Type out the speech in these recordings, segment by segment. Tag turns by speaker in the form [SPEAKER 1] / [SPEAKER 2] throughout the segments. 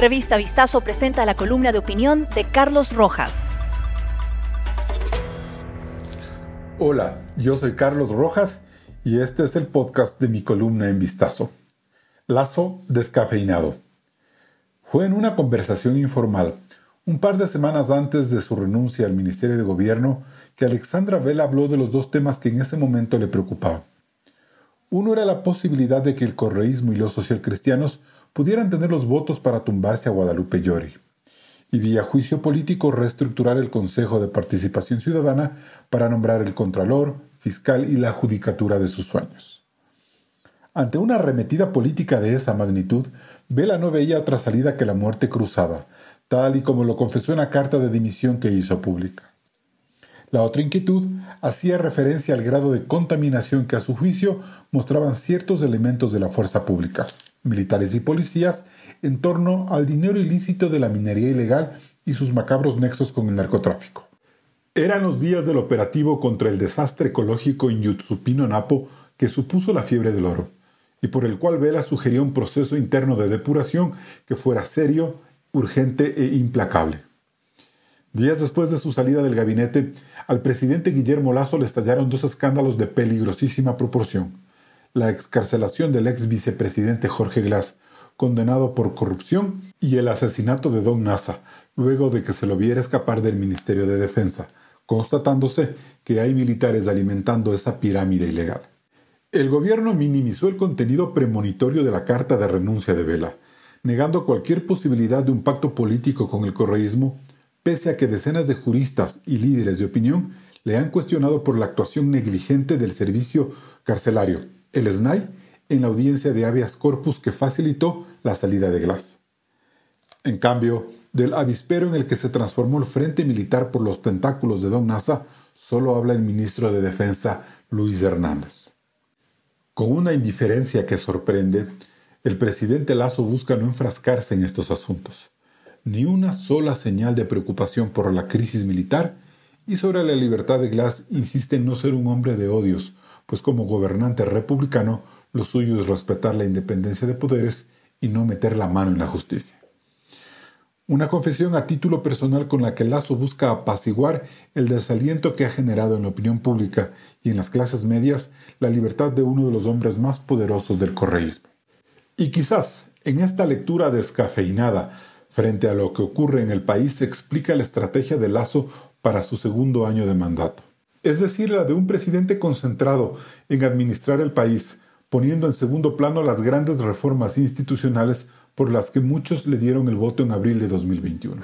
[SPEAKER 1] Revista Vistazo presenta la columna de opinión de Carlos Rojas.
[SPEAKER 2] Hola, yo soy Carlos Rojas y este es el podcast de mi columna en Vistazo. Lazo descafeinado. Fue en una conversación informal, un par de semanas antes de su renuncia al Ministerio de Gobierno, que Alexandra Vela habló de los dos temas que en ese momento le preocupaban. Uno era la posibilidad de que el correísmo y los socialcristianos pudieran tener los votos para tumbarse a Guadalupe Llori, y vía juicio político reestructurar el Consejo de Participación Ciudadana para nombrar el Contralor, fiscal y la judicatura de sus sueños. Ante una arremetida política de esa magnitud, Vela no veía otra salida que la muerte cruzada, tal y como lo confesó en la carta de dimisión que hizo pública. La otra inquietud hacía referencia al grado de contaminación que a su juicio mostraban ciertos elementos de la fuerza pública militares y policías en torno al dinero ilícito de la minería ilegal y sus macabros nexos con el narcotráfico. Eran los días del operativo contra el desastre ecológico en Yutsupino Napo que supuso la fiebre del oro, y por el cual Vela sugería un proceso interno de depuración que fuera serio, urgente e implacable. Días después de su salida del gabinete, al presidente Guillermo Lazo le estallaron dos escándalos de peligrosísima proporción la excarcelación del ex vicepresidente Jorge Glass, condenado por corrupción, y el asesinato de Don Nasa, luego de que se lo viera escapar del Ministerio de Defensa, constatándose que hay militares alimentando esa pirámide ilegal. El gobierno minimizó el contenido premonitorio de la carta de renuncia de Vela, negando cualquier posibilidad de un pacto político con el correísmo, pese a que decenas de juristas y líderes de opinión le han cuestionado por la actuación negligente del servicio carcelario, el SNAI en la audiencia de habeas corpus que facilitó la salida de Glass. En cambio, del avispero en el que se transformó el Frente Militar por los tentáculos de Don Nasa, solo habla el ministro de Defensa Luis Hernández. Con una indiferencia que sorprende, el presidente Lazo busca no enfrascarse en estos asuntos. Ni una sola señal de preocupación por la crisis militar y sobre la libertad de Glass insiste en no ser un hombre de odios, pues como gobernante republicano lo suyo es respetar la independencia de poderes y no meter la mano en la justicia. Una confesión a título personal con la que Lazo busca apaciguar el desaliento que ha generado en la opinión pública y en las clases medias la libertad de uno de los hombres más poderosos del correísmo. Y quizás en esta lectura descafeinada frente a lo que ocurre en el país explica la estrategia de Lazo para su segundo año de mandato es decir, la de un presidente concentrado en administrar el país, poniendo en segundo plano las grandes reformas institucionales por las que muchos le dieron el voto en abril de 2021.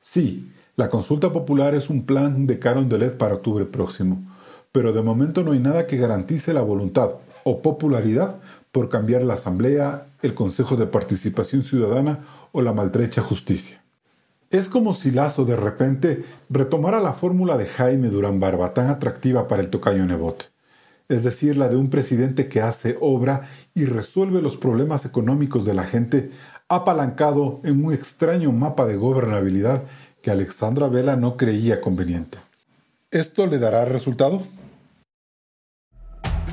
[SPEAKER 2] Sí, la consulta popular es un plan de Carondelet para octubre próximo, pero de momento no hay nada que garantice la voluntad o popularidad por cambiar la Asamblea, el Consejo de Participación Ciudadana o la maltrecha justicia. Es como si Lazo de repente retomara la fórmula de Jaime Durán Barba, tan atractiva para el tocayo Nebot, es decir, la de un presidente que hace obra y resuelve los problemas económicos de la gente, apalancado en un extraño mapa de gobernabilidad que Alexandra Vela no creía conveniente. ¿Esto le dará resultado?